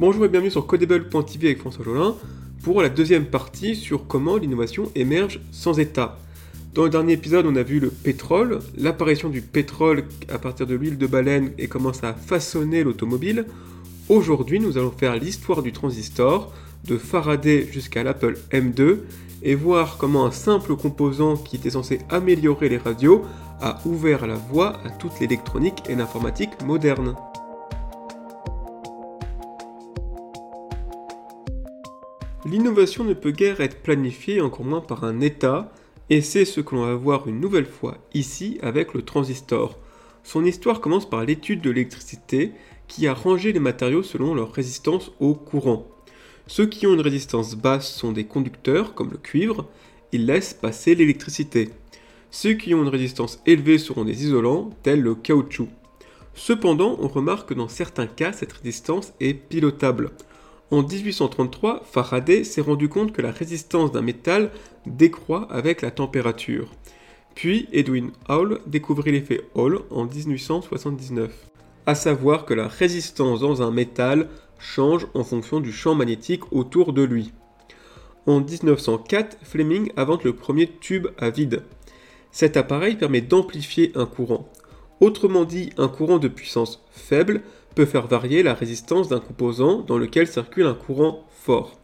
Bonjour et bienvenue sur Codable.tv avec François Jolin pour la deuxième partie sur comment l'innovation émerge sans état. Dans le dernier épisode, on a vu le pétrole, l'apparition du pétrole à partir de l'huile de baleine et comment ça a façonné l'automobile. Aujourd'hui, nous allons faire l'histoire du transistor, de Faraday jusqu'à l'Apple M2, et voir comment un simple composant qui était censé améliorer les radios a ouvert la voie à toute l'électronique et l'informatique moderne. L'innovation ne peut guère être planifiée, encore moins par un État, et c'est ce que l'on va voir une nouvelle fois ici avec le transistor. Son histoire commence par l'étude de l'électricité qui a rangé les matériaux selon leur résistance au courant. Ceux qui ont une résistance basse sont des conducteurs, comme le cuivre, ils laissent passer l'électricité. Ceux qui ont une résistance élevée seront des isolants, tels le caoutchouc. Cependant, on remarque que dans certains cas, cette résistance est pilotable. En 1833, Faraday s'est rendu compte que la résistance d'un métal décroît avec la température. Puis Edwin Hall découvrit l'effet Hall en 1879, à savoir que la résistance dans un métal change en fonction du champ magnétique autour de lui. En 1904, Fleming invente le premier tube à vide. Cet appareil permet d'amplifier un courant. Autrement dit, un courant de puissance faible peut faire varier la résistance d'un composant dans lequel circule un courant fort.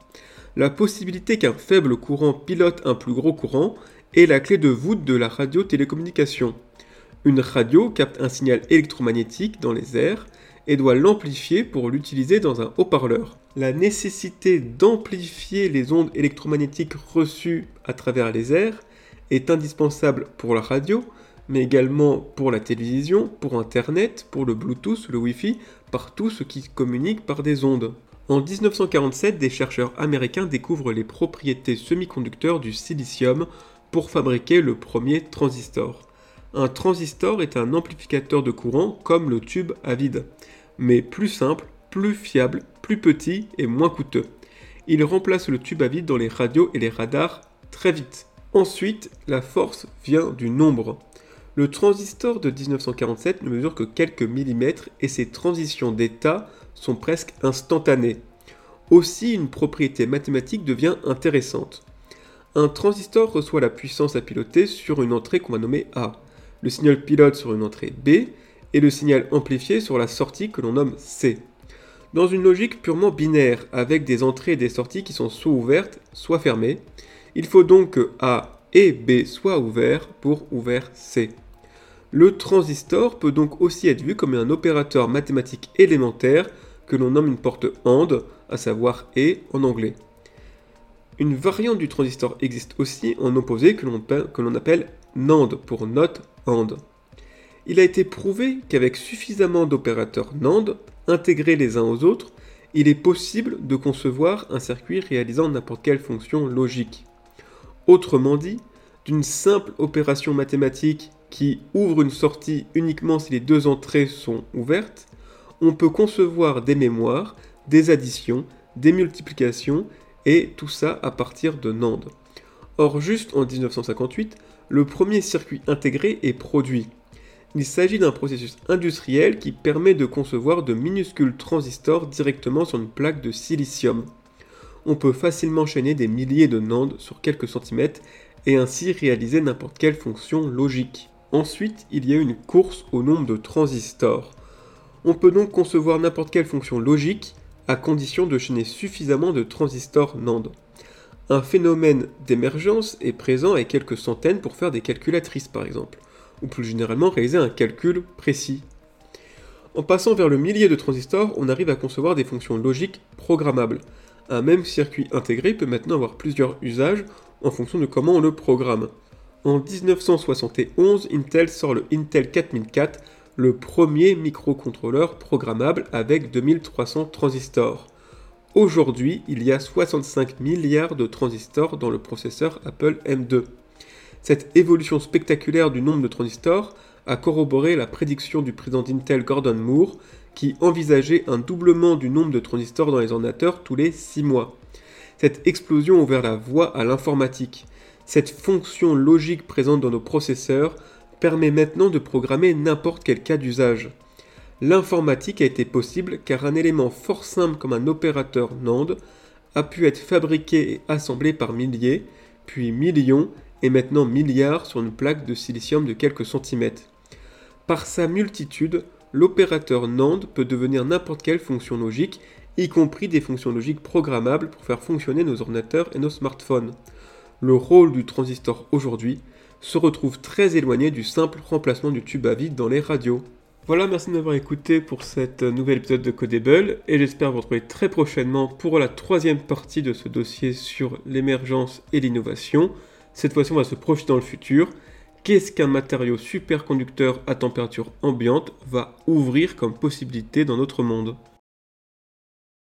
La possibilité qu'un faible courant pilote un plus gros courant est la clé de voûte de la radiotélécommunication. Une radio capte un signal électromagnétique dans les airs et doit l'amplifier pour l'utiliser dans un haut-parleur. La nécessité d'amplifier les ondes électromagnétiques reçues à travers les airs est indispensable pour la radio, mais également pour la télévision, pour Internet, pour le Bluetooth, le Wi-Fi, par tout ce qui communique par des ondes. En 1947, des chercheurs américains découvrent les propriétés semi-conducteurs du silicium pour fabriquer le premier transistor. Un transistor est un amplificateur de courant comme le tube à vide, mais plus simple, plus fiable, plus petit et moins coûteux. Il remplace le tube à vide dans les radios et les radars très vite. Ensuite, la force vient du nombre. Le transistor de 1947 ne mesure que quelques millimètres et ses transitions d'état sont presque instantanées. Aussi, une propriété mathématique devient intéressante. Un transistor reçoit la puissance à piloter sur une entrée qu'on va nommer A, le signal pilote sur une entrée B et le signal amplifié sur la sortie que l'on nomme C. Dans une logique purement binaire, avec des entrées et des sorties qui sont soit ouvertes, soit fermées, il faut donc que A et B soient ouverts pour ouvert C. Le transistor peut donc aussi être vu comme un opérateur mathématique élémentaire que l'on nomme une porte AND, à savoir et en anglais. Une variante du transistor existe aussi en opposé que l'on appelle NAND pour not AND. Il a été prouvé qu'avec suffisamment d'opérateurs NAND intégrés les uns aux autres, il est possible de concevoir un circuit réalisant n'importe quelle fonction logique. Autrement dit, d'une simple opération mathématique qui ouvre une sortie uniquement si les deux entrées sont ouvertes, on peut concevoir des mémoires, des additions, des multiplications, et tout ça à partir de NAND. Or, juste en 1958, le premier circuit intégré est produit. Il s'agit d'un processus industriel qui permet de concevoir de minuscules transistors directement sur une plaque de silicium. On peut facilement chaîner des milliers de NAND sur quelques centimètres et ainsi réaliser n'importe quelle fonction logique. Ensuite, il y a une course au nombre de transistors. On peut donc concevoir n'importe quelle fonction logique à condition de chaîner suffisamment de transistors NAND. Un phénomène d'émergence est présent avec quelques centaines pour faire des calculatrices par exemple, ou plus généralement réaliser un calcul précis. En passant vers le millier de transistors, on arrive à concevoir des fonctions logiques programmables. Un même circuit intégré peut maintenant avoir plusieurs usages en fonction de comment on le programme. En 1971, Intel sort le Intel 4004, le premier microcontrôleur programmable avec 2300 transistors. Aujourd'hui, il y a 65 milliards de transistors dans le processeur Apple M2. Cette évolution spectaculaire du nombre de transistors a corroboré la prédiction du président d'Intel Gordon Moore qui envisageait un doublement du nombre de transistors dans les ordinateurs tous les 6 mois. Cette explosion a ouvert la voie à l'informatique. Cette fonction logique présente dans nos processeurs permet maintenant de programmer n'importe quel cas d'usage. L'informatique a été possible car un élément fort simple comme un opérateur NAND a pu être fabriqué et assemblé par milliers, puis millions et maintenant milliards sur une plaque de silicium de quelques centimètres. Par sa multitude, l'opérateur NAND peut devenir n'importe quelle fonction logique, y compris des fonctions logiques programmables pour faire fonctionner nos ordinateurs et nos smartphones. Le rôle du transistor aujourd'hui se retrouve très éloigné du simple remplacement du tube à vide dans les radios. Voilà, merci de m'avoir écouté pour cette nouvel épisode de Codable et j'espère vous retrouver très prochainement pour la troisième partie de ce dossier sur l'émergence et l'innovation. Cette fois-ci, on va se projeter dans le futur. Qu'est-ce qu'un matériau superconducteur à température ambiante va ouvrir comme possibilité dans notre monde?